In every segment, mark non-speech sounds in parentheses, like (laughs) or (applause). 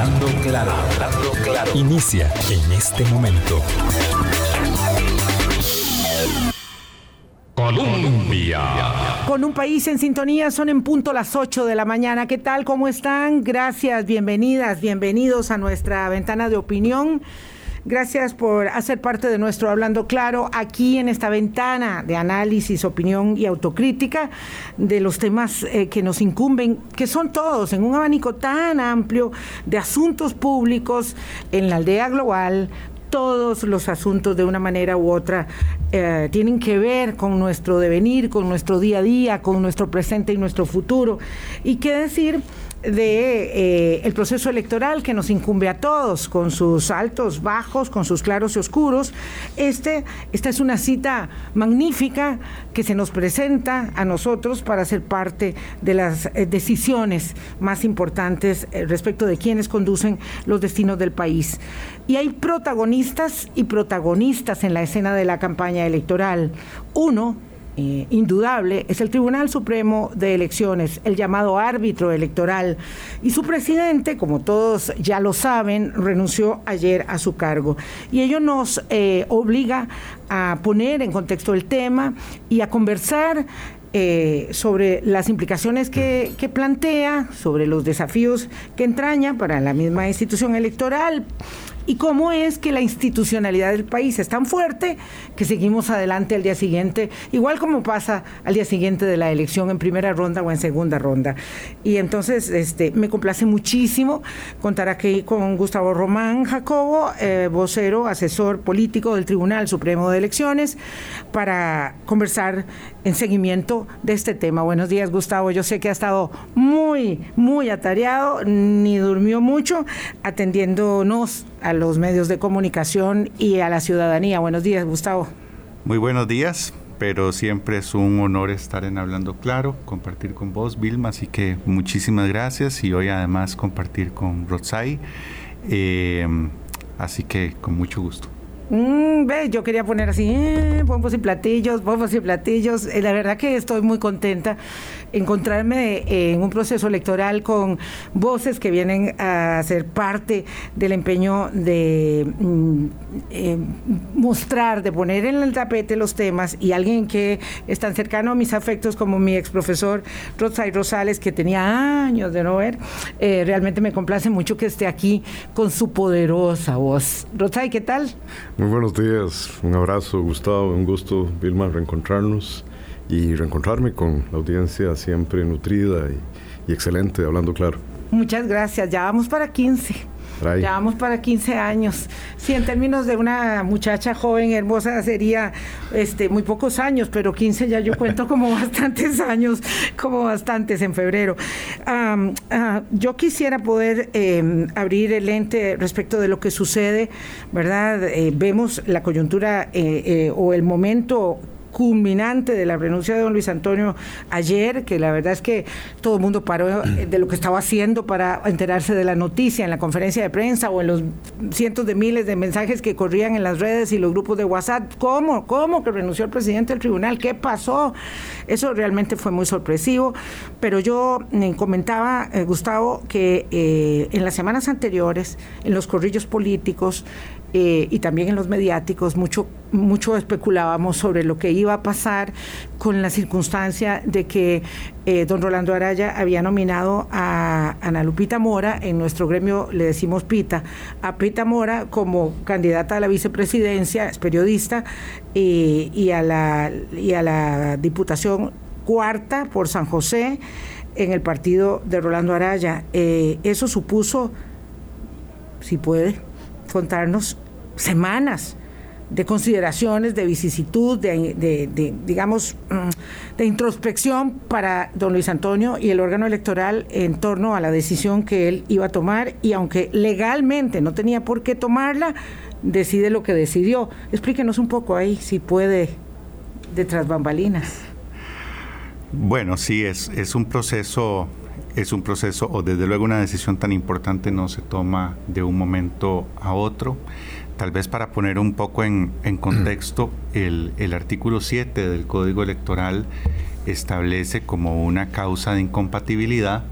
Hablando claro, hablando claro. Inicia en este momento. Colombia. Con un país en sintonía, son en punto las 8 de la mañana. ¿Qué tal? ¿Cómo están? Gracias, bienvenidas, bienvenidos a nuestra ventana de opinión. Gracias por hacer parte de nuestro Hablando Claro aquí en esta ventana de análisis, opinión y autocrítica de los temas eh, que nos incumben, que son todos en un abanico tan amplio de asuntos públicos en la aldea global, todos los asuntos de una manera u otra eh, tienen que ver con nuestro devenir, con nuestro día a día, con nuestro presente y nuestro futuro. Y qué decir de eh, el proceso electoral que nos incumbe a todos, con sus altos, bajos, con sus claros y oscuros. Este, esta es una cita magnífica que se nos presenta a nosotros para ser parte de las eh, decisiones más importantes eh, respecto de quienes conducen los destinos del país. Y hay protagonistas y protagonistas en la escena de la campaña electoral. Uno, eh, indudable es el Tribunal Supremo de Elecciones, el llamado árbitro electoral. Y su presidente, como todos ya lo saben, renunció ayer a su cargo. Y ello nos eh, obliga a poner en contexto el tema y a conversar eh, sobre las implicaciones que, que, plantea, sobre los desafíos que entraña para la misma institución electoral, y cómo es que la institucionalidad del país es tan fuerte que seguimos adelante al día siguiente, igual como pasa al día siguiente de la elección en primera ronda o en segunda ronda. Y entonces este, me complace muchísimo contar aquí con Gustavo Román Jacobo, eh, vocero, asesor político del Tribunal Supremo de Elecciones, para conversar en seguimiento de este tema. Buenos días, Gustavo. Yo sé que ha estado muy, muy atareado, ni durmió mucho, atendiéndonos a los medios de comunicación y a la ciudadanía. Buenos días, Gustavo. Muy buenos días, pero siempre es un honor estar en Hablando Claro, compartir con vos, Vilma, así que muchísimas gracias y hoy además compartir con Rotzai. Eh, así que con mucho gusto. Mm, ve, yo quería poner así, eh, bombos y platillos, bombos y platillos. Eh, la verdad que estoy muy contenta encontrarme en un proceso electoral con voces que vienen a ser parte del empeño de mm, eh, mostrar, de poner en el tapete los temas y alguien que es tan cercano a mis afectos como mi ex profesor Rosay Rosales, que tenía años de no ver, realmente me complace mucho que esté aquí con su poderosa voz. Rosay, ¿qué tal? Muy buenos días, un abrazo Gustavo, un gusto Vilma reencontrarnos y reencontrarme con la audiencia siempre nutrida y, y excelente, hablando claro. Muchas gracias, ya vamos para 15. Ya vamos para 15 años. Sí, en términos de una muchacha joven, hermosa, sería este, muy pocos años, pero 15 ya yo cuento como (laughs) bastantes años, como bastantes en febrero. Ah, yo quisiera poder em, abrir el lente respecto de lo que sucede, ¿verdad? Eh, vemos la coyuntura eh, eh, o el momento culminante de la renuncia de don Luis Antonio ayer, que la verdad es que todo el mundo paró de lo que estaba haciendo para enterarse de la noticia en la conferencia de prensa o en los cientos de miles de mensajes que corrían en las redes y los grupos de WhatsApp. ¿Cómo? ¿Cómo que renunció el presidente del tribunal? ¿Qué pasó? Eso realmente fue muy sorpresivo, pero yo me comentaba, eh, Gustavo, que eh, en las semanas anteriores, en los corrillos políticos, eh, y también en los mediáticos mucho, mucho especulábamos sobre lo que iba a pasar con la circunstancia de que eh, don Rolando Araya había nominado a Ana Lupita Mora, en nuestro gremio le decimos Pita, a Pita Mora como candidata a la vicepresidencia, es periodista, y, a la, y a la diputación cuarta por San José en el partido de Rolando Araya. Eh, eso supuso, si puede, contarnos semanas de consideraciones, de vicisitud, de, digamos, mm, de introspección para don Luis Antonio y el órgano electoral en torno a la decisión que él iba a tomar y aunque legalmente no tenía por qué tomarla, decide lo que decidió. Explíquenos un poco ahí, si puede, de tras bambalinas. Bueno, sí, es, es un proceso es un proceso o desde luego una decisión tan importante no se toma de un momento a otro. Tal vez para poner un poco en, contexto, el, artículo 7 del Código Electoral establece como una causa de incompatibilidad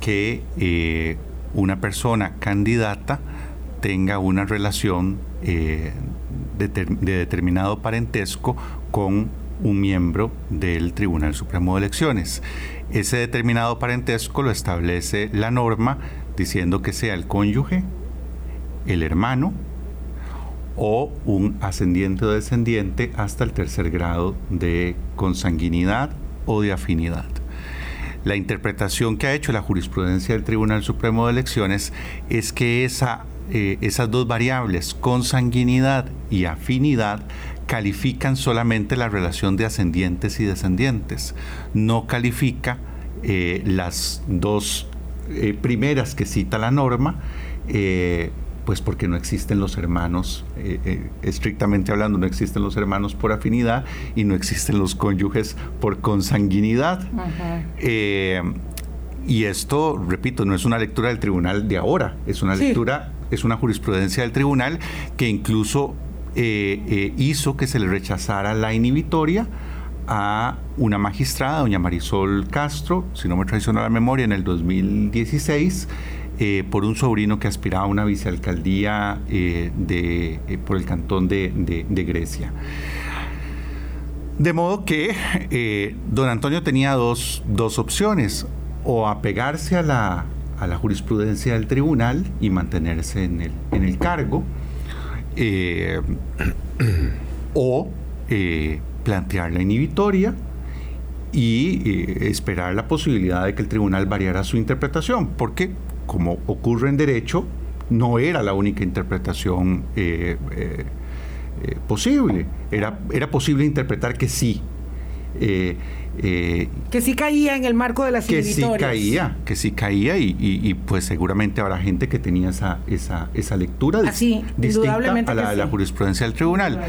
que eh, una persona candidata tenga una relación eh, de, determinado parentesco con un miembro del Tribunal Supremo de Elecciones. Ese determinado parentesco lo establece la norma diciendo que sea el cónyuge, el hermano o un ascendiente o descendiente hasta el tercer grado de consanguinidad o de afinidad. La interpretación que ha hecho la jurisprudencia del Tribunal Supremo de Elecciones es que eh, esas dos variables, consanguinidad y afinidad, califican solamente la relación de ascendientes y descendientes, no califica eh, las dos eh, primeras que cita la norma, pues porque no existen los hermanos, eh, eh, estrictamente hablando, no existen los hermanos por afinidad y no existen los cónyuges por consanguinidad. Eh, y esto, repito, no es una lectura del tribunal de ahora, es una lectura, es una jurisprudencia del tribunal que incluso hizo que se le rechazara la inhibitoria a una magistrada, doña Marisol Castro, si no me traiciona la memoria, en el 2016 eh, por un sobrino que aspiraba a una vicealcaldía eh, de, eh, por el cantón de, Grecia. De modo que don Antonio tenía dos, opciones, o apegarse a la, a la, jurisprudencia del tribunal y mantenerse en el, en el cargo, (clears throat) o plantear la inhibitoria y esperar la posibilidad de que el tribunal variara su interpretación, porque como ocurre en derecho, no era la única interpretación eh, eh, eh, posible. Era, era posible interpretar que sí. que sí caía en el marco de las Que sí caía, que sí caía y, pues seguramente habrá gente que tenía esa, esa, esa lectura Así, distinta a la, la, jurisprudencia del tribunal.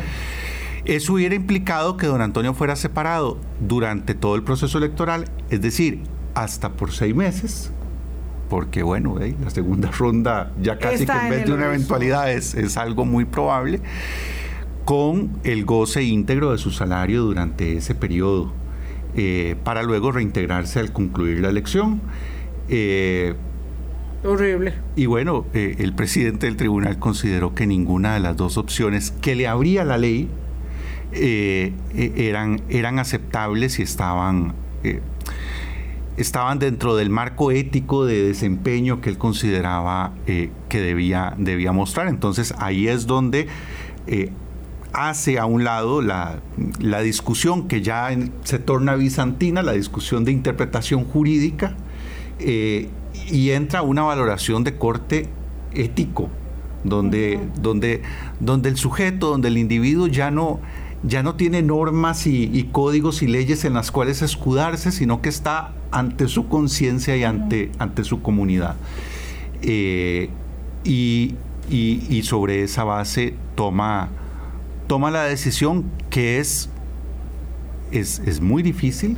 Eso hubiera implicado que don Antonio fuera separado durante todo el proceso electoral, es decir, hasta por seis meses, porque bueno, la segunda (laughs) ronda ya casi que en vez de una eventualidad es, algo muy probable, con el goce íntegro de su salario durante ese periodo, eh, para luego reintegrarse al concluir la elección. Eh, Horrible. Y bueno, eh, el presidente del tribunal consideró que ninguna de las dos opciones que le abría la ley eran, eran aceptables y estaban estaban dentro del marco ético de desempeño que él consideraba eh, que debía, debía mostrar. Entonces ahí es donde eh, hace a un lado la, discusión que ya se torna bizantina, la discusión de interpretación jurídica, eh, y entra una valoración de corte ético, donde, donde, donde el sujeto, donde el individuo ya no ya no tiene normas y, códigos y leyes en las cuales escudarse, sino que está ante su conciencia y ante, ante su comunidad. Eh, y, sobre esa base toma, toma la decisión que es, es, es muy difícil,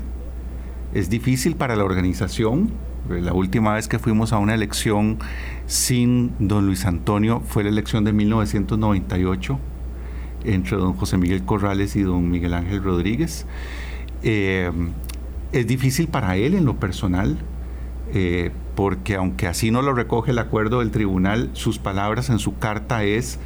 es difícil para la organización. La última vez que fuimos a una elección sin don Luis Antonio fue la elección de 1998 entre don José Miguel Corrales y don Miguel Ángel Rodríguez. Eh, es difícil para él en lo personal, eh, porque aunque así no lo recoge el acuerdo del tribunal, sus palabras en su carta es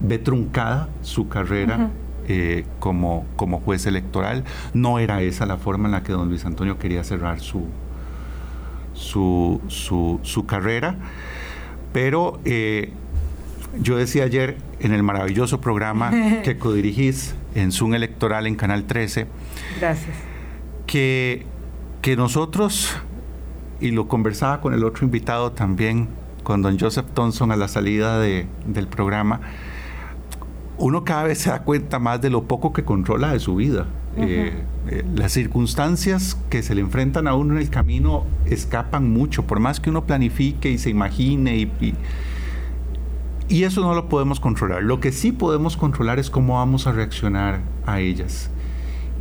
ve truncada su carrera eh, como, como juez electoral. No era esa la forma en la que don Luis Antonio quería cerrar su, su, su, carrera, pero yo decía ayer en el maravilloso programa (laughs) que codirigís en Zoom Electoral en Canal 13. Gracias. Que, que nosotros, y lo conversaba con el otro invitado también, con don Joseph Thompson a la salida de, del programa, uno cada vez se da cuenta más de lo poco que controla de su vida. Eh, eh, las circunstancias que se le enfrentan a uno en el camino escapan mucho, por más que uno planifique y se imagine y y eso no lo podemos controlar. Lo que sí podemos controlar es cómo vamos a reaccionar a ellas.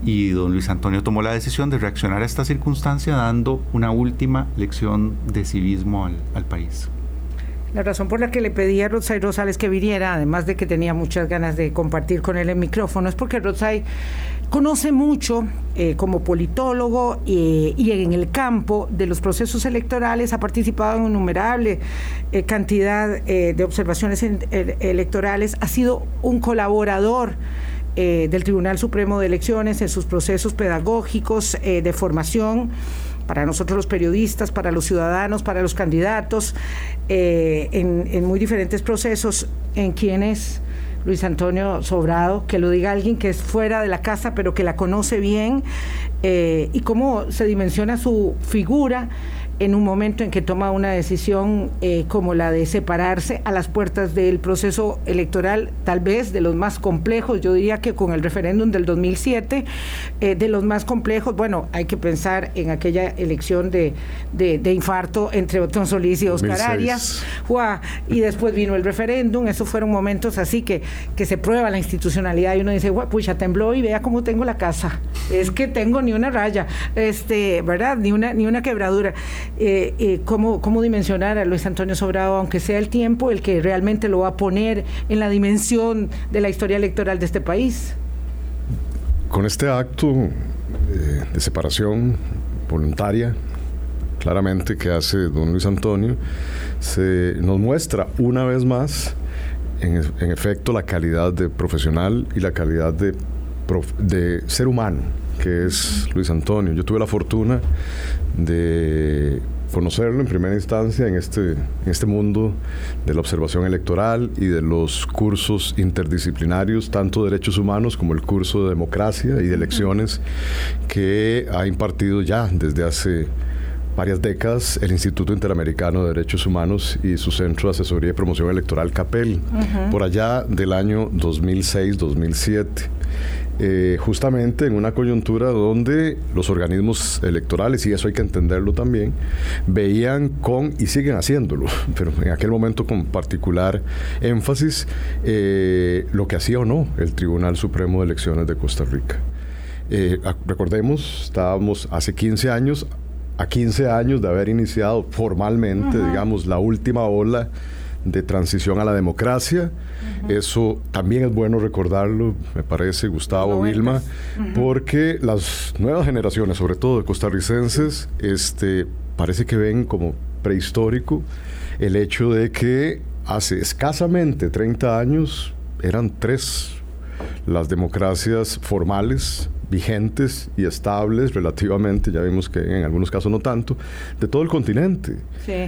Y don Luis Antonio tomó la decisión de reaccionar a esta circunstancia dando una última lección de civismo al, país. La razón por la que le pedí a Rodsay Rosales que viniera, además de que tenía muchas ganas de compartir con él el micrófono, es porque Rodsay conoce mucho eh, como politólogo y en el campo de los procesos electorales, ha participado en innumerable eh, cantidad de observaciones electorales, ha sido un colaborador del Tribunal Supremo de Elecciones en sus procesos pedagógicos de formación para nosotros los periodistas, para los ciudadanos, para los candidatos, en, en muy diferentes procesos en quienes Luis Antonio Sobrado, que lo diga alguien que es fuera de la casa, pero que la conoce bien, eh, y cómo se dimensiona su figura en un momento en que toma una decisión eh, como la de separarse a las puertas del proceso electoral, tal vez de los más complejos, yo diría que con el referéndum del 2007, eh, de los más complejos, bueno, hay que pensar en aquella elección de, de, infarto entre Otón Solís y Oscar Arias, y después vino el referéndum, esos fueron momentos así que, que se prueba la institucionalidad y uno dice, pucha, tembló y vea cómo tengo la casa, es que tengo ni una raya, este, ¿verdad? Ni una, ni una quebradura eh, eh, cómo, cómo dimensionar a Luis Antonio Sobrado, aunque sea el tiempo el que realmente lo va a poner en la dimensión de la historia electoral de este país. Con este acto eh, de separación voluntaria, claramente que hace don Luis Antonio, se nos muestra una vez más, en, en efecto, la calidad de profesional y la calidad de, de ser humano que es Luis Antonio. Yo tuve la fortuna de conocerlo en primera instancia en este, en este mundo de la observación electoral y de los cursos interdisciplinarios, tanto de derechos humanos como el curso de democracia y de elecciones que ha impartido ya desde hace varias décadas el Instituto Interamericano de Derechos Humanos y su Centro de Asesoría y Promoción Electoral CAPEL, por allá del año 2006-2007. Eh, justamente en una coyuntura donde los organismos electorales, y eso hay que entenderlo también, veían con, y siguen haciéndolo, (laughs) pero en aquel momento con particular énfasis, eh, lo que hacía o no el Tribunal Supremo de Elecciones de Costa Rica. Eh, recordemos, estábamos hace 15 años, a 15 años de haber iniciado formalmente, digamos, la última ola de transición a la democracia. Eso también es bueno recordarlo, me parece, Gustavo Vilma, porque las nuevas generaciones, sobre todo de costarricenses, este, parece que ven como prehistórico el hecho de que hace escasamente 30 años eran tres las democracias formales vigentes y estables relativamente, ya vimos que en algunos casos no tanto, de todo el continente.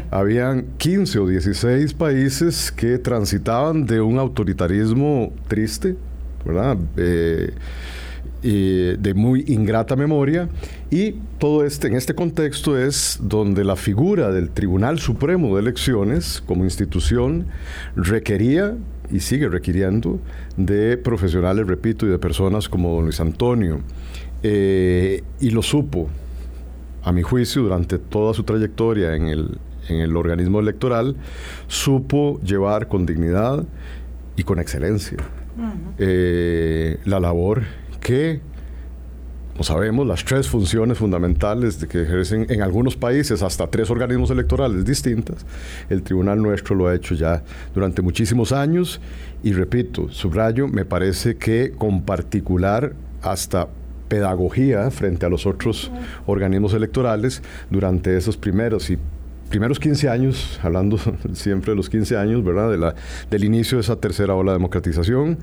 Habían 15 o 16 países que transitaban de un autoritarismo triste, ¿verdad? Eh, de muy ingrata memoria y todo este en este contexto es donde la figura del Tribunal Supremo de Elecciones como institución requería y sigue requiriendo de profesionales, repito, y de personas como don Luis Antonio. Eh, y lo supo, a mi juicio, durante toda su trayectoria en el, en el organismo electoral, supo llevar con dignidad y con excelencia eh, la labor que como sabemos, las tres funciones fundamentales de que ejercen en algunos países hasta tres organismos electorales distintas, el tribunal nuestro lo ha hecho ya durante muchísimos años y repito, subrayo, me parece que con particular hasta pedagogía frente a los otros organismos electorales durante esos primeros y primeros 15 años, hablando (laughs) siempre de los 15 años, ¿verdad? De la, del inicio de esa tercera ola de democratización,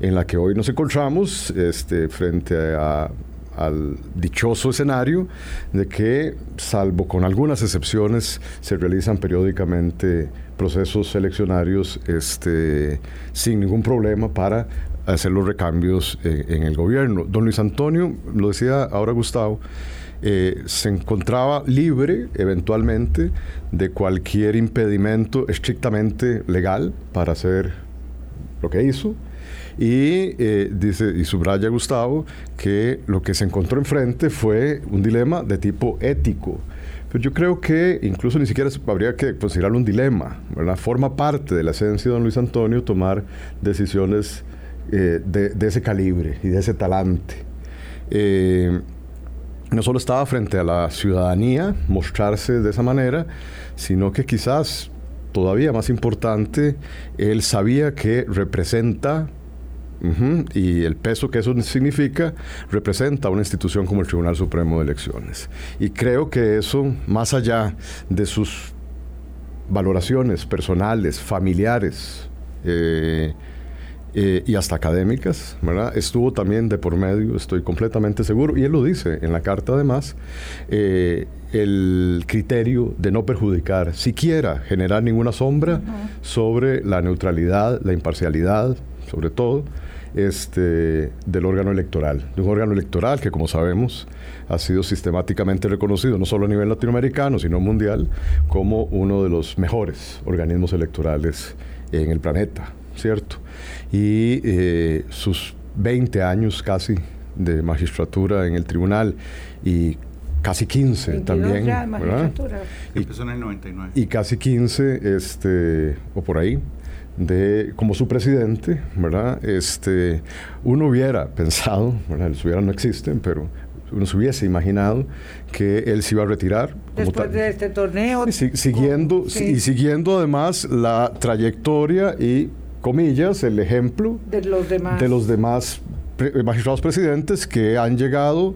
en la que hoy nos encontramos este, frente a al dichoso escenario de que, salvo con algunas excepciones, se realizan periódicamente procesos eleccionarios este, sin ningún problema para hacer los recambios eh, en el gobierno. Don Luis Antonio, lo decía ahora Gustavo, eh, se encontraba libre eventualmente de cualquier impedimento estrictamente legal para hacer lo que hizo y eh, dice, y subraya Gustavo, que lo que se encontró enfrente fue un dilema de tipo ético. Pero yo creo que incluso ni siquiera habría que considerarlo un dilema, ¿verdad? Forma parte de la esencia de don Luis Antonio tomar decisiones eh, de, ese calibre y de ese talante. Eh, no solo estaba frente a la ciudadanía mostrarse de esa manera, sino que quizás todavía más importante, él sabía que representa Y el peso que eso significa representa una institución como el Tribunal Supremo de Elecciones. Y creo que eso, más allá de sus valoraciones personales, familiares, eh, eh, y hasta académicas, ¿verdad? Estuvo también de por medio, estoy completamente seguro, y él lo dice en la carta además, eh, el criterio de no perjudicar, siquiera generar ninguna sombra sobre la neutralidad, la imparcialidad, sobre todo, este, del órgano electoral, de un órgano electoral que, como sabemos, ha sido sistemáticamente reconocido, no solo a nivel latinoamericano, sino mundial, como uno de los mejores organismos electorales en el planeta, ¿cierto? y eh, sus 20 años casi de magistratura en el tribunal y casi 15 también. Y, Empezó en el 99. Y casi 15, este, o por ahí, de, como su presidente, ¿verdad? Este, uno hubiera pensado, ¿verdad? los hubiera no existen, pero uno se hubiese imaginado que él se iba a retirar. Después de este torneo. siguiendo, y siguiendo además la trayectoria y comillas, el ejemplo de los demás, de los demás magistrados presidentes que han llegado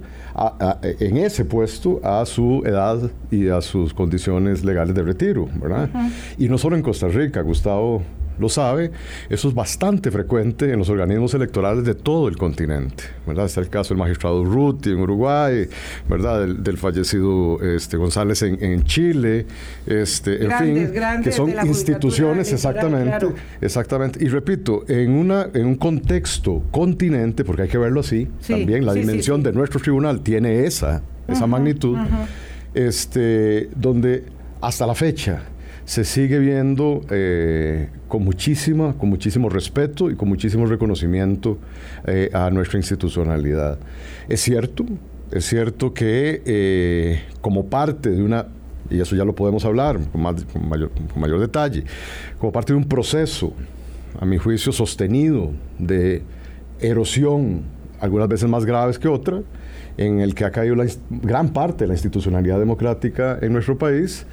en ese puesto a su edad y a sus condiciones legales de retiro, ¿verdad? Y no solo en Costa Rica, Gustavo lo sabe, eso es bastante frecuente en los organismos electorales de todo el continente, ¿verdad? Está el caso del magistrado Ruti en Uruguay, ¿verdad? Del, fallecido este, González en, Chile, este, en fin, que son instituciones exactamente, exactamente. Y repito, en, una, en un contexto continente, porque hay que verlo así, también la dimensión de nuestro tribunal tiene esa, esa magnitud, este, donde hasta la fecha se sigue viendo eh, con, muchísima, con muchísimo respeto y con muchísimo reconocimiento eh, a nuestra institucionalidad. Es cierto, es cierto que eh, como parte de una, y eso ya lo podemos hablar con, mayor, con mayor detalle, como parte de un proceso, a mi juicio, sostenido de erosión, algunas veces más graves que otras, en el que ha caído la gran parte de la institucionalidad democrática en nuestro país.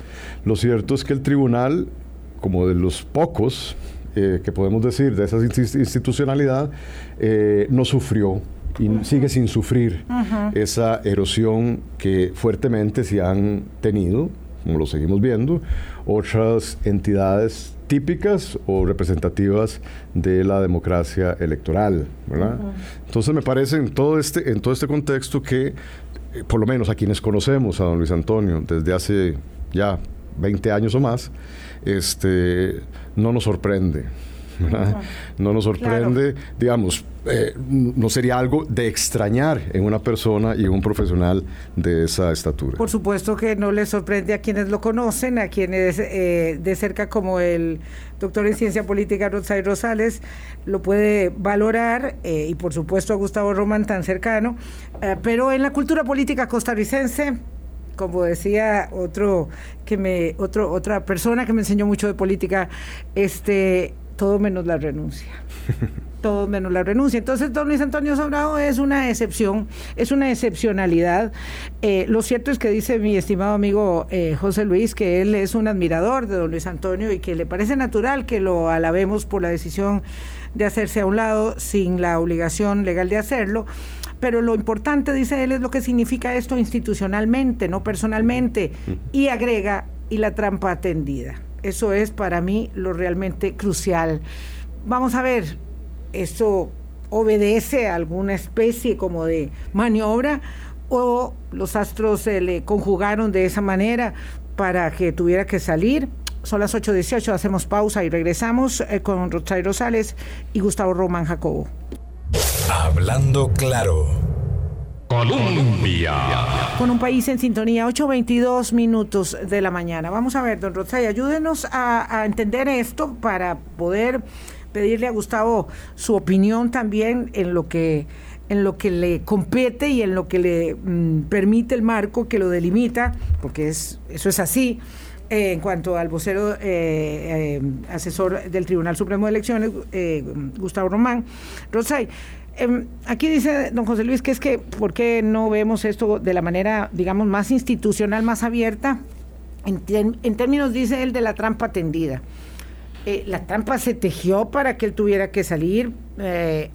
Lo cierto es que el tribunal, como de los pocos eh, que podemos decir de esa institucionalidad, eh, no sufrió y sigue sin sufrir esa erosión que fuertemente se han tenido, como lo seguimos viendo, otras entidades típicas o representativas de la democracia electoral, ¿verdad? Entonces me parece en todo este, en todo este contexto que, eh, por lo menos a quienes conocemos a don Luis Antonio desde hace ya 20 años o más, este, no nos sorprende. No nos sorprende, digamos, eh, no sería algo de extrañar en una persona y en un profesional de esa estatura. Por supuesto que no le sorprende a quienes lo conocen, a quienes eh, de cerca como el doctor en ciencia política Rosay Rosales lo puede valorar eh, y por supuesto a Gustavo Román tan cercano, pero en la cultura política costarricense como decía otro que me otro otra persona que me enseñó mucho de política este todo menos la renuncia. (laughs) todo menos la renuncia. Entonces, don Luis Antonio Sobrado es una excepción, es una excepcionalidad. Eh, lo cierto es que dice mi estimado amigo eh, José Luis que él es un admirador de don Luis Antonio y que le parece natural que lo alabemos por la decisión de hacerse a un lado sin la obligación legal de hacerlo. Pero lo importante, dice él, es lo que significa esto institucionalmente, no personalmente. Y agrega, y la trampa atendida. Eso es para mí lo realmente crucial. Vamos a ver, ¿esto obedece a alguna especie como de maniobra o los astros se le conjugaron de esa manera para que tuviera que salir? Son las 8.18, hacemos pausa y regresamos eh, con Rosario Rosales y Gustavo Román Jacobo. Hablando claro. Colombia. Con un país en sintonía, 8.22 minutos de la mañana. Vamos a ver, don Rosay, ayúdenos a, entender esto para poder pedirle a Gustavo su opinión también en lo que en lo que le compete y en lo que le mm, permite el marco que lo delimita, porque es, eso es así. Eh, en cuanto al vocero eh, eh, asesor del Tribunal Supremo de Elecciones, Gustavo Román. Rosay, Em, aquí dice don José Luis que es que, ¿por qué no vemos esto de la manera, digamos, más institucional, más abierta? En, términos, dice él, de la trampa tendida. La trampa se tejió para que él tuviera que salir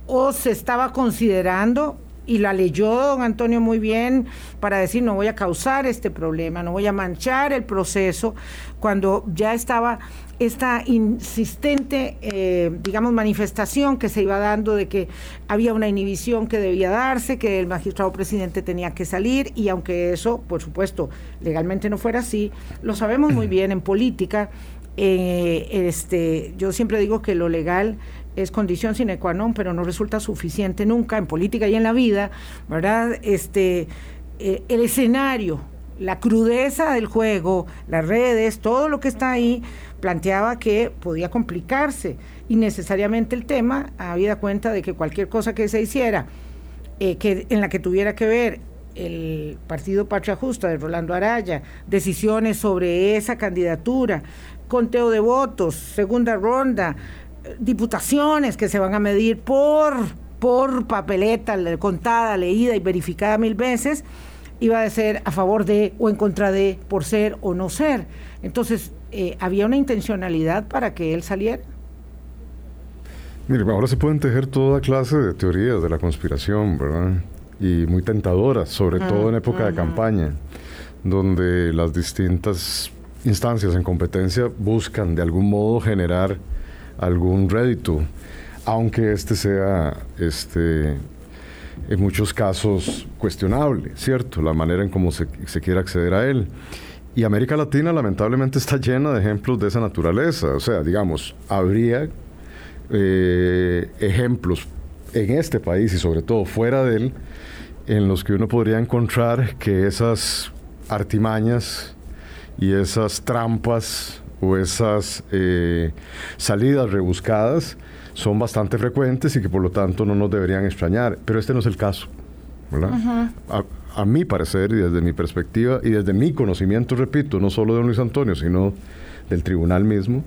o se estaba considerando y la leyó don Antonio muy bien para decir no voy a causar este problema, no voy a manchar el proceso, cuando ya estaba esta insistente, eh, digamos, manifestación que se iba dando de que había una inhibición que debía darse, que el magistrado presidente tenía que salir y aunque eso, por supuesto, legalmente no fuera así, lo sabemos muy bien en política. Eh, este, yo siempre digo que lo legal es condición sine qua non, pero no resulta suficiente nunca en política y en la vida, ¿verdad? Este, eh, el escenario, la crudeza del juego, las redes, todo lo que está ahí, planteaba que podía complicarse innecesariamente el tema, habida cuenta de que cualquier cosa que se hiciera, eh, que, en la que tuviera que ver el Partido Patria Justa de Rolando Araya, decisiones sobre esa candidatura, conteo de votos, segunda ronda, diputaciones que se van a medir por, por papeleta contada, leída y verificada mil veces, iba a ser a favor de o en contra de, por ser o no ser. Entonces, eh, había una intencionalidad para que él saliera. Mire, ahora se pueden tejer toda clase de teorías de la conspiración, ¿verdad? Y muy tentadoras, sobre todo en época de campaña, donde las distintas instancias en competencia buscan de algún modo generar algún rédito, aunque este sea este, en muchos casos cuestionable, ¿cierto? La manera en cómo se, se quiere acceder a él. Y América Latina lamentablemente está llena de ejemplos de esa naturaleza. O sea, digamos, habría eh, ejemplos en este país y sobre todo fuera de él en los que uno podría encontrar que esas artimañas y esas trampas o esas eh, salidas rebuscadas son bastante frecuentes y que por lo tanto no nos deberían extrañar. Pero este no es el caso. a, mi parecer y desde mi perspectiva y desde mi conocimiento, repito, no solo de Luis Antonio, sino del tribunal mismo,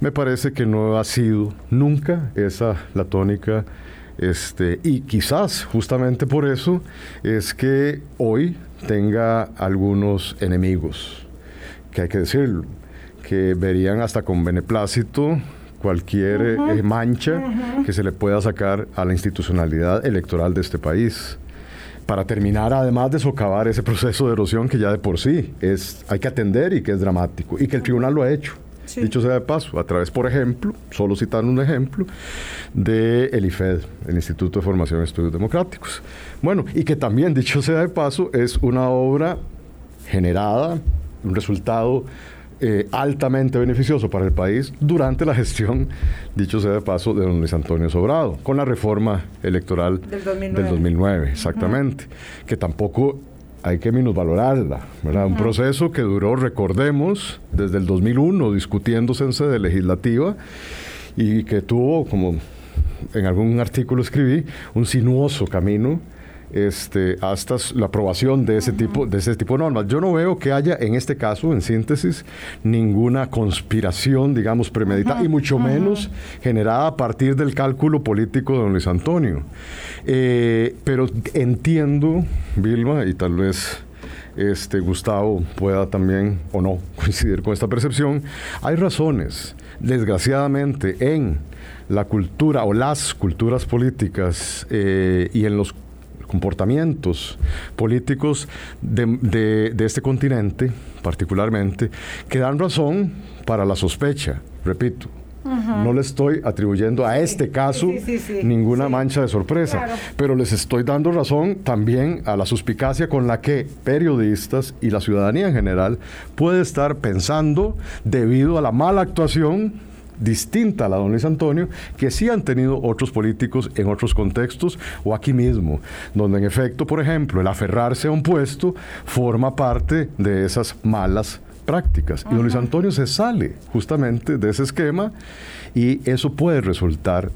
me parece que no ha sido nunca esa la tónica. Este, y quizás justamente por eso es que hoy tenga algunos enemigos, que hay que decirlo que verían hasta con beneplácito cualquier eh, mancha que se le pueda sacar a la institucionalidad electoral de este país. Para terminar, además de socavar ese proceso de erosión que ya de por sí es, hay que atender y que es dramático, y que el tribunal lo ha hecho. Dicho sea de paso, a través, por ejemplo, solo citando un ejemplo, de el IFED, el Instituto de Formación de Estudios Democráticos. Bueno, y que también, dicho sea de paso, es una obra generada, un resultado eh, altamente beneficioso para el país durante la gestión, dicho sea de paso, de don Luis Antonio Sobrado, con la reforma electoral del 2009, exactamente, que tampoco hay que minusvalorarla, ¿verdad? Un proceso que duró, recordemos, desde el 2001 discutiéndose en sede legislativa y que tuvo, como en algún artículo escribí, un sinuoso camino este, hasta la aprobación de ese, tipo, de ese tipo de normas. Yo no veo que haya, en este caso, en síntesis, ninguna conspiración, digamos, premeditada, y mucho menos generada a partir del cálculo político de don Luis Antonio. Eh, pero entiendo, Vilma, y tal vez este, Gustavo pueda también o no (laughs) coincidir con esta percepción, hay razones, desgraciadamente, en la cultura o las culturas políticas eh, y en los comportamientos políticos de, este continente, particularmente, que dan razón para la sospecha, repito. No le estoy atribuyendo a este caso ninguna mancha de sorpresa, pero les estoy dando razón también a la suspicacia con la que periodistas y la ciudadanía en general puede estar pensando debido a la mala actuación distinta a la de don Luis Antonio, que sí han tenido otros políticos en otros contextos o aquí mismo, donde en efecto, por ejemplo, el aferrarse a un puesto forma parte de esas malas prácticas. Y don Luis Antonio se sale justamente de ese esquema y eso puede resultar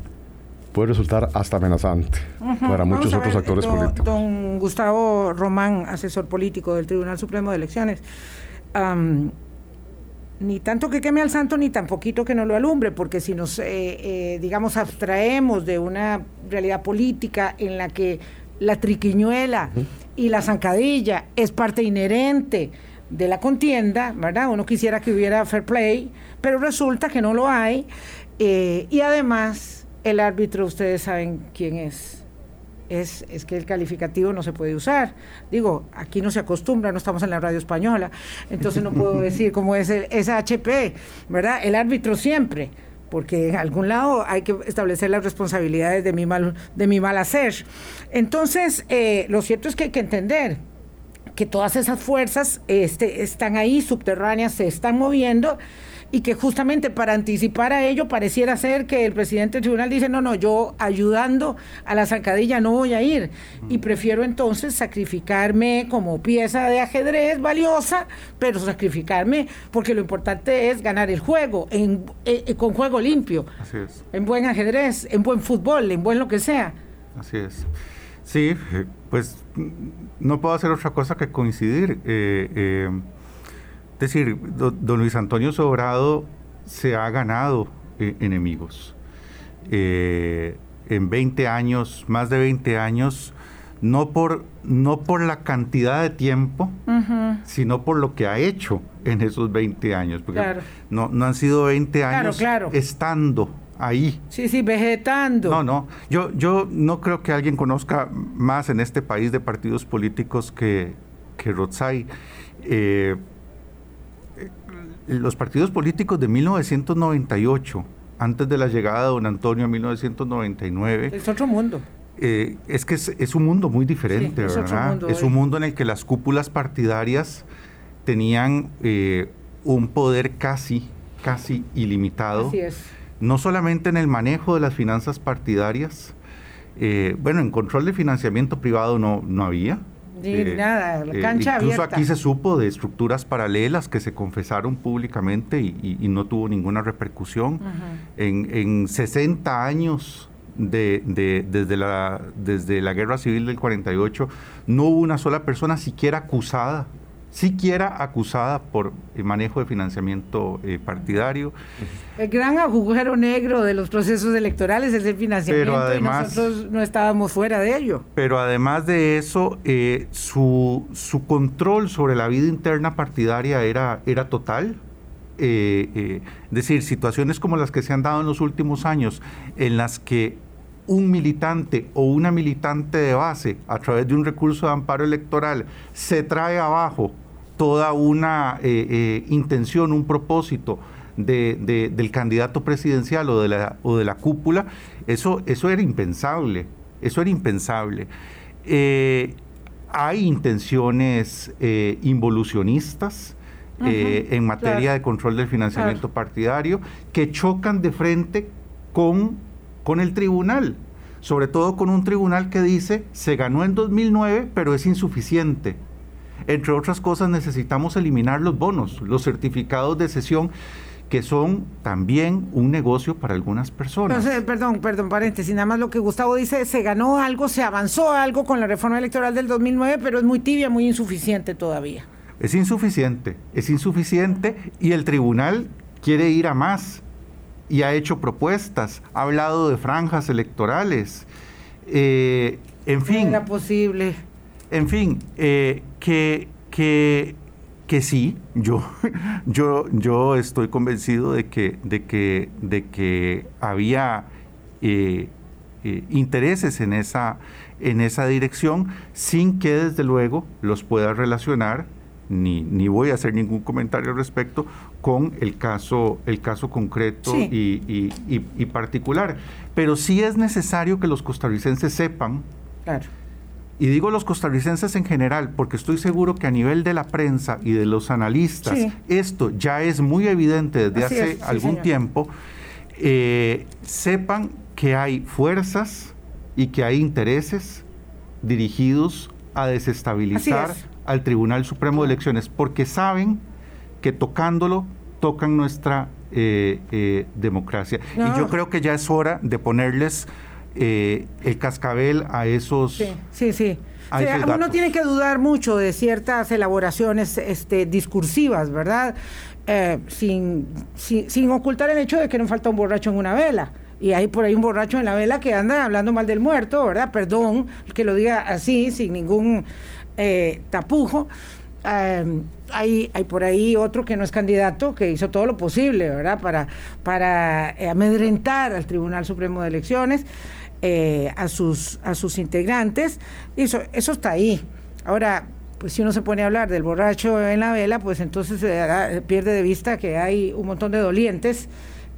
puede resultar hasta amenazante para muchos otros actores políticos. Don Gustavo Román, asesor político del Tribunal Supremo de Elecciones ni tanto que queme al santo, ni tan poquito que no lo alumbre, porque si nos, eh, eh, digamos, abstraemos de una realidad política en la que la triquiñuela y la zancadilla es parte inherente de la contienda, ¿verdad? Uno quisiera que hubiera fair play, pero resulta que no lo hay, eh, y además el árbitro, ustedes saben quién es. Es, es, que el calificativo no se puede usar. Digo, aquí no se acostumbra, no estamos en la radio española, entonces no puedo (laughs) decir cómo es el HP, ¿verdad? El árbitro siempre, porque en algún lado hay que establecer las responsabilidades de mi mal, de mi mal hacer. Entonces, eh, lo cierto es que hay que entender que todas esas fuerzas este, están ahí subterráneas, se están moviendo y que justamente para anticipar a ello pareciera ser que el presidente del tribunal dice, no, no, yo ayudando a la zancadilla no voy a ir y prefiero entonces sacrificarme como pieza de ajedrez valiosa, pero sacrificarme porque lo importante es ganar el juego en, eh, eh, con juego limpio, Así es. en buen ajedrez, en buen fútbol, en buen lo que sea. Así es. Sí, eh, pues no puedo hacer otra cosa que coincidir. Eh, es decir, don Luis Antonio Sobrado se ha ganado eh, enemigos. Eh, en 20 años, más de 20 años, no por, no por la cantidad de tiempo, sino por lo que ha hecho en esos 20 años. Porque no, no han sido 20 años estando ahí. Sí, sí, vegetando. No, no. Yo, yo no creo que alguien conozca más en este país de partidos políticos que, que Rotzai. Eh, los partidos políticos de 1998, antes de la llegada de don Antonio en 1999... Es otro mundo. Eh, es que es, un mundo muy diferente, es ¿verdad? es un mundo en el que las cúpulas partidarias tenían eh, un poder casi, casi ilimitado. Así es. No solamente en el manejo de las finanzas partidarias, eh, bueno, en control de financiamiento privado no, no había, nada, la eh, cancha incluso aquí se supo de estructuras paralelas que se confesaron públicamente y, no tuvo ninguna repercusión. en, en, 60 años de, desde, la, desde la guerra civil del 48 no hubo una sola persona siquiera acusada siquiera acusada por el manejo de financiamiento eh, partidario. El gran agujero negro de los procesos electorales es el financiamiento y nosotros no estábamos fuera de ello. Pero además de eso, eh, su, su, control sobre la vida interna partidaria era, era total. Eh, es decir, situaciones como las que se han dado en los últimos años, en las que un militante o una militante de base, a través de un recurso de amparo electoral, se trae abajo toda una eh, eh, intención, un propósito de, del candidato presidencial o de la, o de la cúpula, eso, eso era impensable, eso era impensable. Eh, hay intenciones involucionistas en materia de control del financiamiento partidario que chocan de frente con, con el tribunal, sobre todo con un tribunal que dice se ganó en 2009 pero es insuficiente. Entre otras cosas, necesitamos eliminar los bonos, los certificados de sesión que son también un negocio para algunas personas. perdón, perdón, paréntesis, nada más lo que Gustavo dice, se ganó algo, se avanzó algo con la reforma electoral del 2009, pero es muy tibia, muy insuficiente todavía. Es insuficiente, es insuficiente y el tribunal quiere ir a más y ha hecho propuestas, ha hablado de franjas electorales, eh, en fin. Era posible. En fin, eh, que, que, que, sí, yo, (laughs) yo, yo estoy convencido de que, de que, de que había eh, eh, intereses en esa, en esa dirección sin que desde luego los pueda relacionar ni, ni, voy a hacer ningún comentario al respecto con el caso, el caso concreto y, y, particular. Pero sí es necesario que los costarricenses sepan claro y digo los costarricenses en general, porque estoy seguro que a nivel de la prensa y de los analistas, esto ya es muy evidente desde hace algún tiempo, eh, sepan que hay fuerzas y que hay intereses dirigidos a desestabilizar al Tribunal Supremo de Elecciones, porque saben que tocándolo tocan nuestra eh, eh, democracia. Y yo creo que ya es hora de ponerles eh, el cascabel a esos... Sí, sí. sí. uno tiene que dudar mucho de ciertas elaboraciones este, discursivas, ¿verdad? Eh, sin, sin, ocultar el hecho de que no falta un borracho en una vela. Y hay por ahí un borracho en la vela que anda hablando mal del muerto, ¿verdad? Perdón que lo diga así, sin ningún eh, tapujo. eh, hay, hay por ahí otro que no es candidato, que hizo todo lo posible, ¿verdad?, para, para amedrentar al Tribunal Supremo de Elecciones, a, sus, a sus integrantes. Eso, eso está ahí. Ahora, pues si uno se pone a hablar del borracho en la vela, pues entonces se pierde de vista que hay un montón de dolientes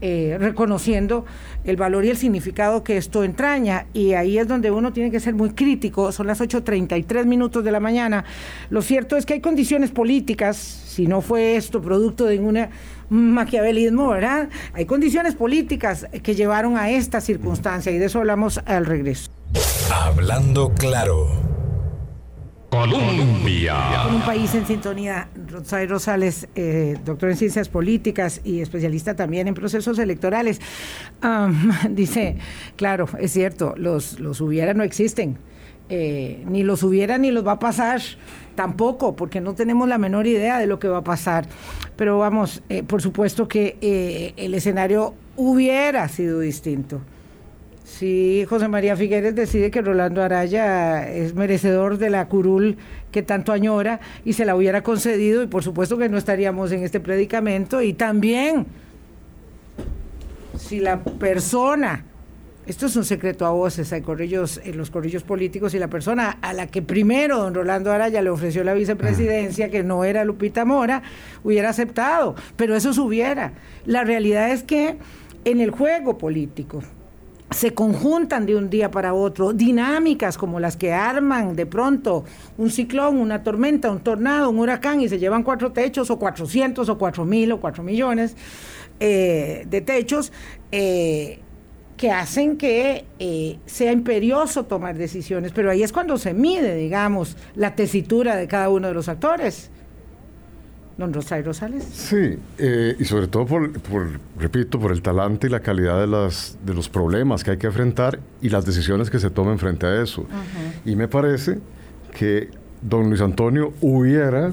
eh, reconociendo el valor y el significado que esto entraña. Y ahí es donde uno tiene que ser muy crítico. Son las 8.33 minutos de la mañana. Lo cierto es que hay condiciones políticas, si no fue esto producto de ningún maquiavelismo, ¿verdad? Hay condiciones políticas que llevaron a esta circunstancia y de eso hablamos al regreso. Hablando claro. Colombia. Con un país en sintonía, Rosario Rosales, eh, doctor en ciencias políticas y especialista también en procesos electorales, (laughs) dice, claro, es cierto, los, los hubiera no existen. Eh, ni los hubiera ni los va a pasar tampoco, porque no tenemos la menor idea de lo que va a pasar. Pero vamos, eh, por supuesto que el escenario hubiera sido distinto si José María Figueres decide que Rolando Araya es merecedor de la curul que tanto añora y se la hubiera concedido y por supuesto que no estaríamos en este predicamento. Y también si la persona esto es un secreto a voces, hay corrillos, en los corrillos políticos, y la persona a la que primero don Rolando Araya le ofreció la vicepresidencia, que no era Lupita Mora, hubiera aceptado, pero eso se hubiera. La realidad es que en el juego político, se conjuntan de un día para otro, dinámicas como las que arman de pronto un ciclón, una tormenta, un tornado, un huracán y se llevan cuatro techos o cuatrocientos o cuatro mil o cuatro millones eh, de techos eh, que hacen que eh, sea imperioso tomar decisiones, pero ahí es cuando se mide, digamos, la tesitura de cada uno de los actores don Rosario Rosales. Sí, eh, y sobre todo por, repito, por el talante y la calidad de, las, de los problemas que hay que enfrentar y las decisiones que se tomen frente a eso. Y me parece que don Luis Antonio hubiera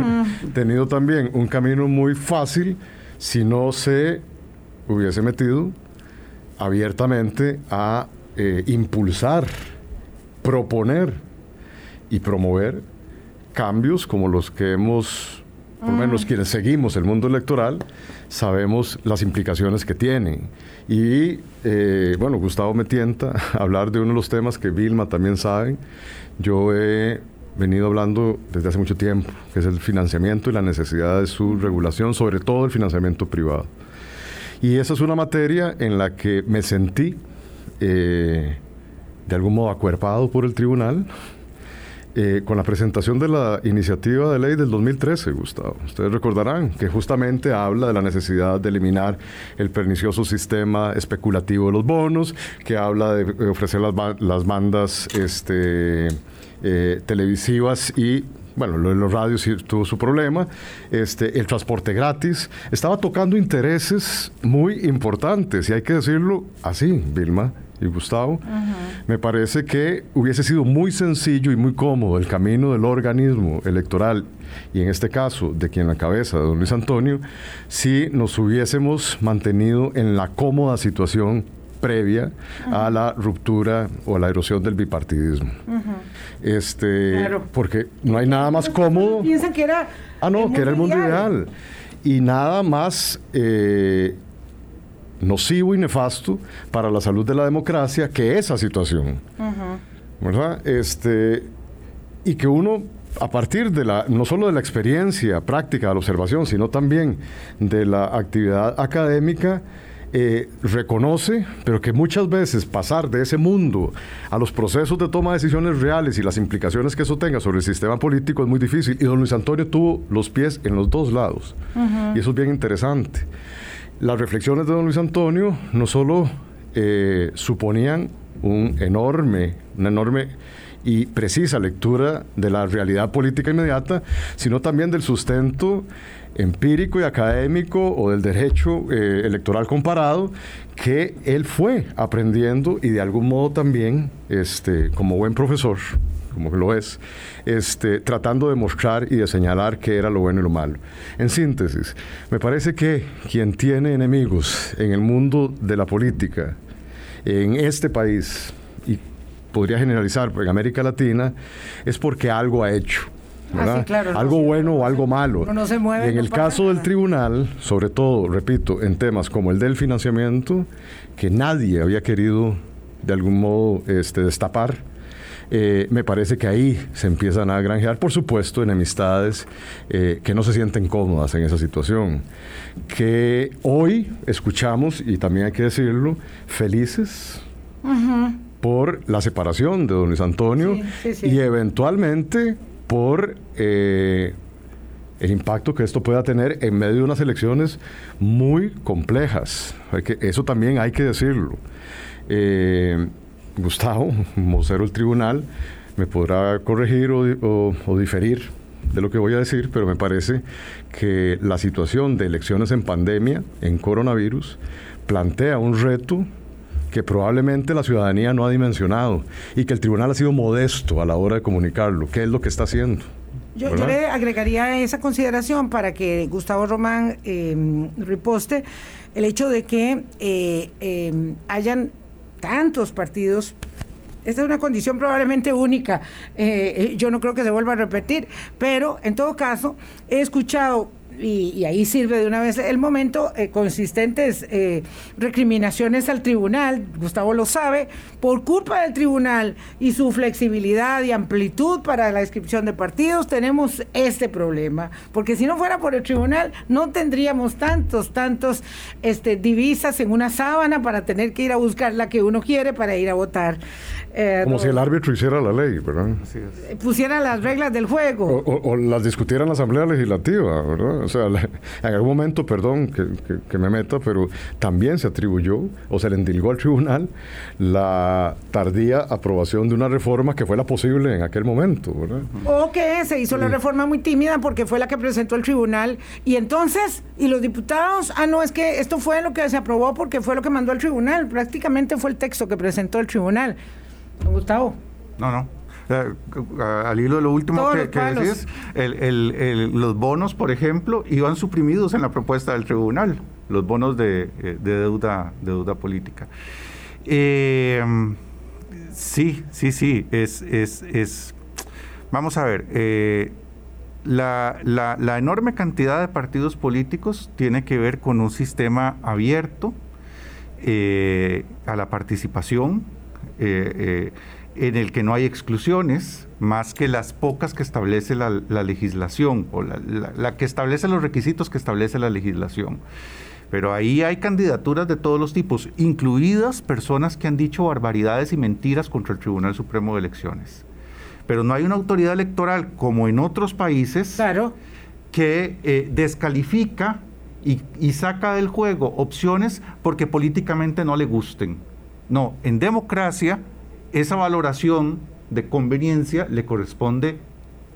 (laughs) tenido también un camino muy fácil si no se hubiese metido abiertamente a eh, impulsar, proponer y promover cambios como los que hemos por lo menos quienes seguimos el mundo electoral, sabemos las implicaciones que tienen. Y eh, bueno, Gustavo me tienta a (laughs) hablar de uno de los temas que Vilma también sabe. Yo he venido hablando desde hace mucho tiempo, que es el financiamiento y la necesidad de su regulación, sobre todo el financiamiento privado. Y esa es una materia en la que me sentí eh, de algún modo acuerpado por el tribunal eh, con la presentación de la iniciativa de ley del 2013, Gustavo. Ustedes recordarán que justamente habla de la necesidad de eliminar el pernicioso sistema especulativo de los bonos, que habla de ofrecer las, las bandas este, eh, televisivas y bueno, lo de los radios tuvo su problema, este, el transporte gratis, estaba tocando intereses muy importantes, y hay que decirlo así, Vilma, y Gustavo, me parece que hubiese sido muy sencillo y muy cómodo el camino del organismo electoral, y en este caso de quien la cabeza, de don Luis Antonio, si nos hubiésemos mantenido en la cómoda situación previa a la ruptura o a la erosión del bipartidismo. Este, porque no hay nada más cómodo. Piensan que era Ah, no, que era el mundo ideal. Y nada más eh, nocivo y nefasto para la salud de la democracia que esa situación. ¿Verdad? Este, y que uno, a partir de la, no solo de la experiencia práctica de la observación, sino también de la actividad académica, eh, reconoce, pero que muchas veces pasar de ese mundo a los procesos de toma de decisiones reales y las implicaciones que eso tenga sobre el sistema político es muy difícil. Y don Luis Antonio tuvo los pies en los dos lados. Y eso es bien interesante las reflexiones de don Luis Antonio no solo eh, suponían un enorme, una enorme y precisa lectura de la realidad política inmediata, sino también del sustento empírico y académico o del derecho eh, electoral comparado que él fue aprendiendo y de algún modo también, este, como buen profesor, como lo es, este, tratando de mostrar y de señalar qué era lo bueno y lo malo. En síntesis, me parece que quien tiene enemigos en el mundo de la política, en este país, y podría generalizar en América Latina, es porque algo ha hecho. Ah, algo bueno o algo malo. No se mueve, en el caso del tribunal, sobre todo, repito, en temas como el del financiamiento, que nadie había querido de algún modo este, destapar, eh, me parece que ahí se empiezan a granjear, por supuesto, enemistades eh, que no se sienten cómodas en esa situación. Que hoy escuchamos, y también hay que decirlo, felices por la separación de don Luis Antonio y eventualmente por eh, el impacto que esto pueda tener en medio de unas elecciones muy complejas. que, eso también hay que decirlo. Eh, Gustavo, vocero del tribunal, me podrá corregir o, o diferir de lo que voy a decir, pero me parece que la situación de elecciones en pandemia, en coronavirus, plantea un reto que probablemente la ciudadanía no ha dimensionado y que el tribunal ha sido modesto a la hora de comunicarlo. ¿Qué es lo que está haciendo? Yo, le agregaría esa consideración para que Gustavo Román eh, riposte el hecho de que eh, eh, hayan tantos partidos esta es una condición probablemente única. yo no creo que se vuelva a repetir, pero en todo caso he escuchado y, ahí sirve de una vez el momento, eh, consistentes eh, recriminaciones al tribunal, Gustavo lo sabe, por culpa del tribunal y su flexibilidad y amplitud para la inscripción de partidos, tenemos este problema, porque si no fuera por el tribunal, no tendríamos tantos, tantos este, divisas en una sábana para tener que ir a buscar la que uno quiere para ir a votar. Eh, Como si el árbitro hiciera la ley, ¿verdad? Pusiera las reglas del juego. O, las discutiera en la Asamblea Legislativa, ¿verdad? O sea, en algún momento, perdón que, que, me meta, pero también se atribuyó o se le indilgó al tribunal la tardía aprobación de una reforma que fue la posible en aquel momento, ¿verdad? O que se hizo la reforma muy tímida porque fue la que presentó el tribunal y entonces, y los diputados, ah, no, es que esto fue lo que se aprobó porque fue lo que mandó el tribunal, prácticamente fue el texto que presentó el tribunal. Gustavo. No, no. Al hilo de lo último que, decís, los bonos, por ejemplo, iban suprimidos en la propuesta del tribunal, los bonos de, eh, deuda, de deuda política. Eh, sí, sí, sí, es, es, vamos a ver, eh, la, la, enorme cantidad de partidos políticos tiene que ver con un sistema abierto a la participación, eh, eh, en el que no hay exclusiones más que las pocas que establece la, legislación o la, que establece los requisitos que establece la legislación. Pero ahí hay candidaturas de todos los tipos, incluidas personas que han dicho barbaridades y mentiras contra el Tribunal Supremo de Elecciones. Pero no hay una autoridad electoral como en otros países claro. que eh, descalifica y, y saca del juego opciones porque políticamente no le gusten. No, en democracia esa valoración de conveniencia le corresponde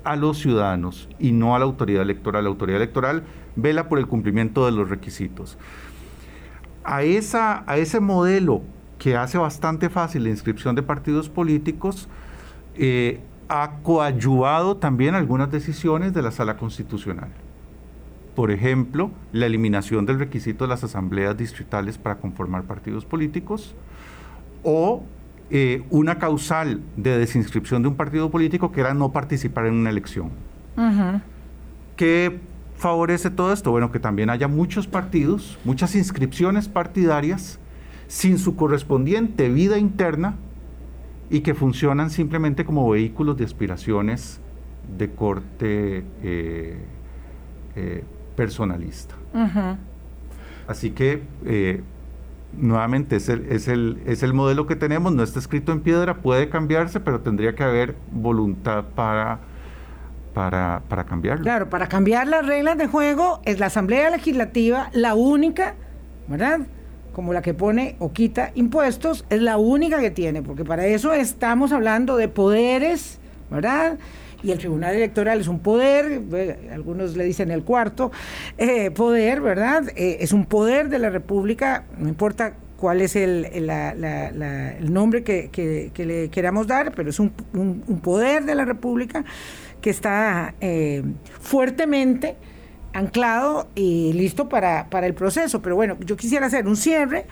a los ciudadanos y no a la autoridad electoral. La autoridad electoral vela por el cumplimiento de los requisitos. A, esa, a ese modelo que hace bastante fácil la inscripción de partidos políticos, eh, ha coadyuvado también algunas decisiones de la Sala Constitucional. Por ejemplo, la eliminación del requisito de las asambleas distritales para conformar partidos políticos, o eh, una causal de desinscripción de un partido político que era no participar en una elección. ¿Qué favorece todo esto? Bueno, que también haya muchos partidos, muchas inscripciones partidarias sin su correspondiente vida interna y que funcionan simplemente como vehículos de aspiraciones de corte eh, eh, personalista. Así que nuevamente es el, es, el, es el modelo que tenemos, no está escrito en piedra, puede cambiarse, pero tendría que haber voluntad para, para, para cambiarlo. Claro, para cambiar las reglas de juego es la Asamblea Legislativa la única, ¿verdad? Como la que pone o quita impuestos, es la única que tiene, porque para eso estamos hablando de poderes, ¿verdad? Y el Tribunal Electoral es un poder, algunos le dicen el cuarto eh, poder, ¿verdad? Eh, es un poder de la República, no importa cuál es el, el nombre que, le queramos dar, pero es un, poder de la República que está eh, fuertemente anclado y listo para, para el proceso. Pero bueno, yo quisiera hacer un cierre.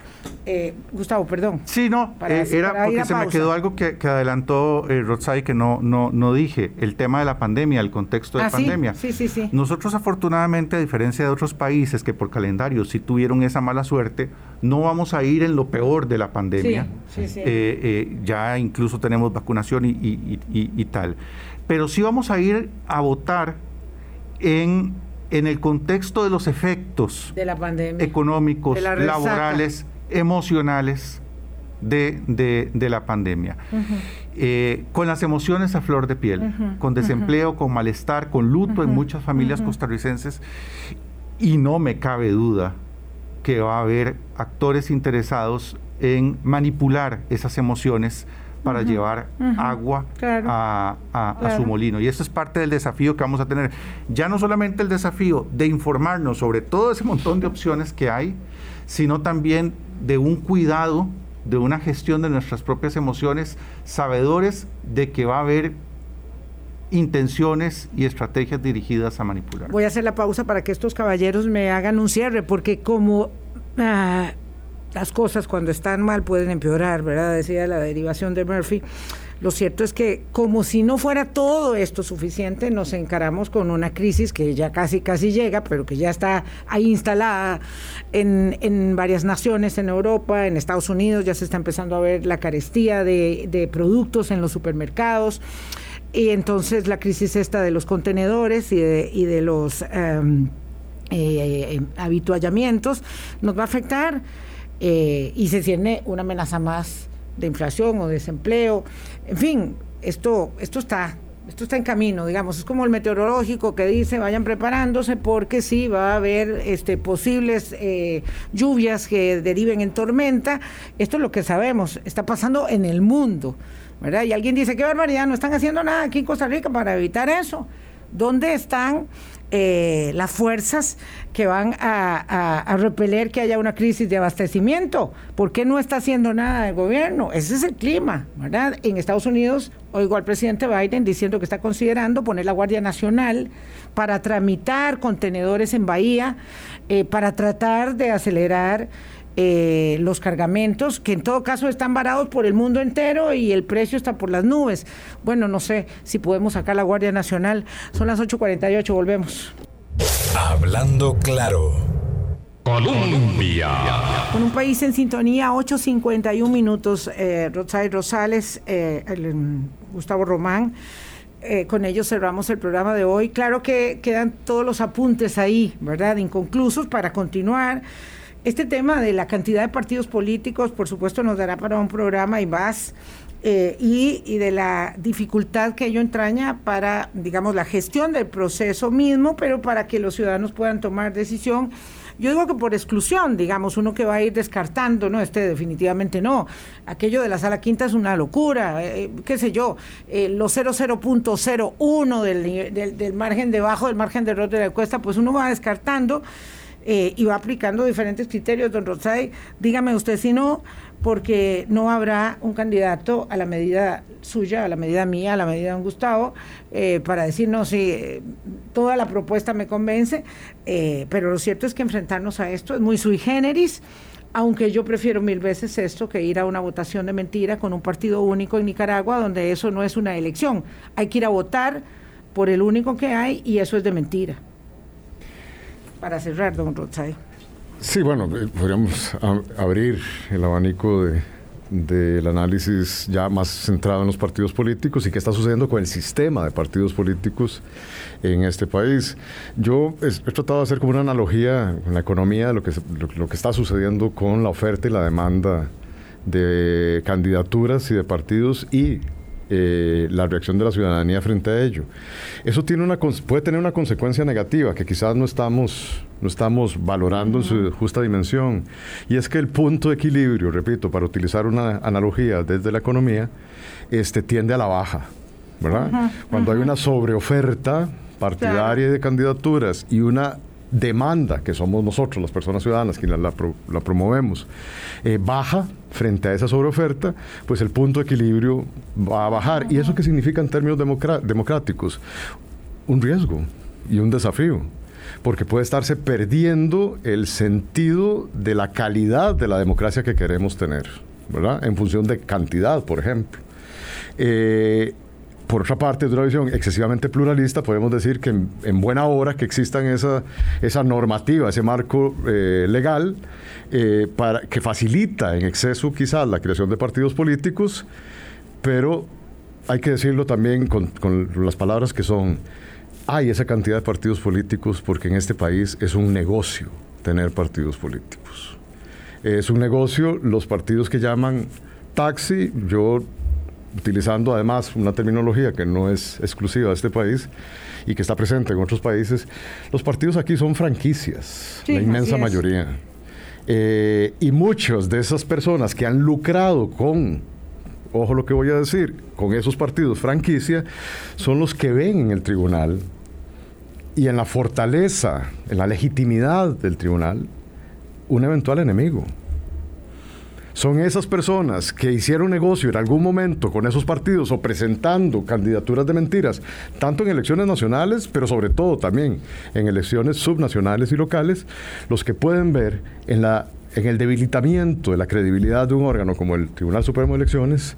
Eh, Gustavo, perdón. Sí, no, eh, era porque se me quedó algo que, adelantó eh, que no, no, no dije, el tema de la pandemia, el contexto de ah, pandemia. Sí, sí, sí. Nosotros afortunadamente, a diferencia de otros países que por calendario sí tuvieron esa mala suerte, no vamos a ir en lo peor de la pandemia. Sí, sí, eh, ya incluso tenemos vacunación y, y, y, y tal. Pero sí vamos a ir a votar en en el contexto de los efectos de la pandemia, económicos, laborales, emocionales de, la pandemia. Eh, con las emociones a flor de piel, con desempleo, con malestar, con luto en muchas familias costarricenses. Y no me cabe duda que va a haber actores interesados en manipular esas emociones para llevar agua a, su molino. Y eso es parte del desafío que vamos a tener. Ya no solamente el desafío de informarnos sobre todo ese montón de opciones que hay, sino también de un cuidado, de una gestión de nuestras propias emociones, sabedores de que va a haber intenciones y estrategias dirigidas a manipular. Voy a hacer la pausa para que estos caballeros me hagan un cierre, porque como ah, las cosas cuando están mal pueden empeorar, ¿verdad? Decía la derivación de Murphy. Lo cierto es que como si no fuera todo esto suficiente, nos encaramos con una crisis que ya casi, casi llega, pero que ya está ahí instalada en, en varias naciones, en Europa, en Estados Unidos, ya se está empezando a ver la carestía de, de productos en los supermercados. Y entonces la crisis esta de los contenedores y de, y de los eh, habituallamientos nos va a afectar eh, y se tiene una amenaza más de inflación o desempleo. En fin, esto, esto está esto está en camino, digamos, es como el meteorológico que dice vayan preparándose porque sí va a haber este, posibles eh, lluvias que deriven en tormenta. Esto es lo que sabemos, está pasando en el mundo, ¿verdad? Y alguien dice, qué barbaridad, no están haciendo nada aquí en Costa Rica para evitar eso. ¿Dónde están eh, las fuerzas que van a, repeler que haya una crisis de abastecimiento. ¿Por qué no está haciendo nada el gobierno? Ese es el clima, ¿verdad? En Estados Unidos oigo al presidente Biden diciendo que está considerando poner la Guardia Nacional para tramitar contenedores en Bahía, eh, para tratar de acelerar eh, los cargamentos, que en todo caso están varados por el mundo entero y el precio está por las nubes. Bueno, no sé si podemos sacar la Guardia Nacional. Son las 8.48, volvemos. Hablando claro. Colombia. Con un país en sintonía, 8.51 minutos, eh, Rosales, eh, Gustavo Román. Eh, con ellos cerramos el programa de hoy. Claro que quedan todos los apuntes ahí, ¿verdad? Inconclusos para continuar. Este tema de la cantidad de partidos políticos, por supuesto, nos dará para un programa y más. Eh, y, de la dificultad que ello entraña para, digamos, la gestión del proceso mismo, pero para que los ciudadanos puedan tomar decisión. Yo digo que por exclusión, digamos, uno que va a ir descartando, no, este definitivamente no. Aquello de la sala quinta es una locura, eh, qué sé yo, eh, los 00.01 del, del, del margen debajo del margen de error de la encuesta, pues uno va descartando. Eh, y va aplicando diferentes criterios, don Rosay. Dígame usted si no, porque no habrá un candidato a la medida suya, a la medida mía, a la medida de don Gustavo, eh, para decir, no, eh, toda la propuesta me convence, pero lo cierto es que enfrentarnos a esto es muy sui generis aunque yo prefiero mil veces esto que ir a una votación de mentira con un partido único en Nicaragua, donde eso no es una elección. Hay que ir a votar por el único que hay y eso es de mentira para cerrar, don Rotzai. Sí, bueno, eh, podríamos abrir el abanico de, del análisis ya más centrado en los partidos políticos y qué está sucediendo con el sistema de partidos políticos en este país. Yo he, tratado de hacer como una analogía con la economía lo que, lo que está sucediendo con la oferta y la demanda de candidaturas y de partidos y eh, la reacción de la ciudadanía frente a ello. Eso tiene una, puede tener una consecuencia negativa que quizás no estamos, no estamos valorando en su justa dimensión. Y es que el punto de equilibrio, repito, para utilizar una analogía desde la economía, este, tiende a la baja. ¿verdad? Cuando hay una sobreoferta partidaria de candidaturas y una demanda, que somos nosotros, las personas ciudadanas, quienes la, promovemos, eh, baja frente a esa sobreoferta, pues el punto de equilibrio va a bajar. ¿Y eso qué significa en términos democráticos? Un riesgo y un desafío. porque puede estarse perdiendo el sentido de la calidad de la democracia que queremos tener, ¿verdad? En función de cantidad, por ejemplo. Eh, por otra parte, de una visión excesivamente pluralista, podemos decir que en, buena hora que existan esa, esa normativa, ese marco eh, legal, eh, para, que facilita en exceso quizás la creación de partidos políticos, pero hay que decirlo también con, con las palabras que son, hay esa cantidad de partidos políticos porque en este país es un negocio tener partidos políticos. Es un negocio, los partidos que llaman taxi, yo utilizando además una terminología que no es exclusiva de este país y que está presente en otros países, los partidos aquí son franquicias, la inmensa mayoría. Eh, y muchas de esas personas que han lucrado con, ojo lo que voy a decir, con esos partidos franquicia, son los que ven en el tribunal y en la fortaleza, en la legitimidad del tribunal, un eventual enemigo son esas personas que hicieron negocio en algún momento con esos partidos o presentando candidaturas de mentiras, tanto en elecciones nacionales, pero sobre todo también en elecciones subnacionales y locales, los que pueden ver en, la, en el debilitamiento de la credibilidad de un órgano como el Tribunal Supremo de Elecciones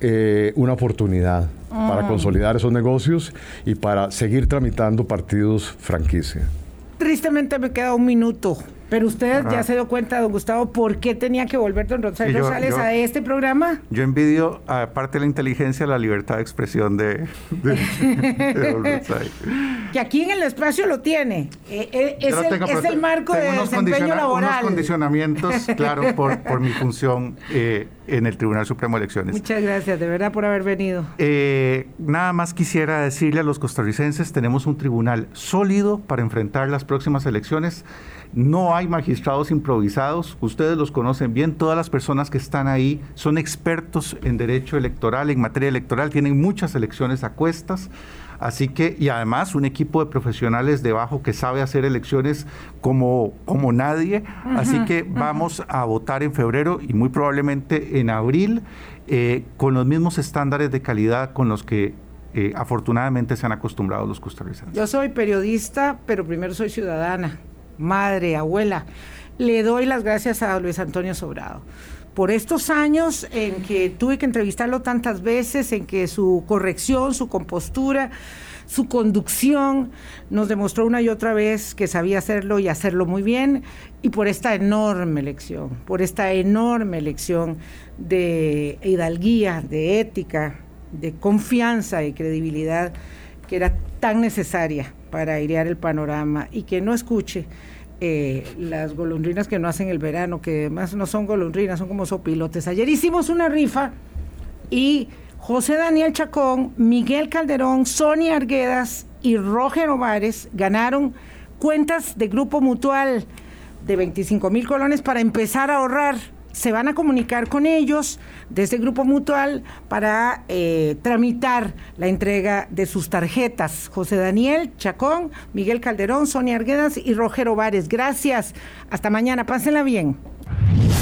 eh, una oportunidad para consolidar esos negocios y para seguir tramitando partidos franquicia. Tristemente me queda un minuto. Pero usted ya se dio cuenta, don Gustavo, por qué tenía que volver don Rosario Rosales a este programa. Yo envidio, aparte de la inteligencia, la libertad de expresión de, don (laughs) Rosario. Que aquí en el espacio lo tiene. Eh, eh, es, el, marco de desempeño laboral. Unos condicionamientos, claro, por, (laughs) por mi función eh, en el Tribunal Supremo de Elecciones. Muchas gracias, de verdad, por haber venido. nada más quisiera decirle a los costarricenses, tenemos un tribunal sólido para enfrentar las próximas elecciones no hay magistrados improvisados, ustedes los conocen bien, todas las personas que están ahí son expertos en derecho electoral, en materia electoral, tienen muchas elecciones a cuestas. Así que, y además un equipo de profesionales debajo que sabe hacer elecciones como, como nadie. Así que vamos a votar en febrero y muy probablemente en abril eh, con los mismos estándares de calidad con los que eh, afortunadamente se han acostumbrado los costarricenses. Yo soy periodista, pero primero soy ciudadana madre, abuela. Le doy las gracias a Luis Antonio Sobrado por estos años en que tuve que entrevistarlo tantas veces, en que su corrección, su compostura, su conducción nos demostró una y otra vez que sabía hacerlo y hacerlo muy bien, y por esta enorme lección, por esta enorme lección de hidalguía, de ética, de confianza y credibilidad que era tan necesaria para airear el panorama y que no escuche eh, las golondrinas que no hacen el verano, que además no son golondrinas, son como sopilotes. Ayer hicimos una rifa y José Daniel Chacón, Miguel Calderón, Sonia Arguedas y Roger Ovares ganaron cuentas de Grupo Mutual de 25 mil colones para empezar a ahorrar se van a comunicar con ellos desde Grupo Mutual para eh, tramitar la entrega de sus tarjetas. José Daniel Chacón, Miguel Calderón, Sonia Arguedas y Rogero Vares. Gracias. Hasta mañana. Pásenla bien.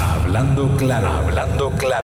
Hablando claro, hablando claro.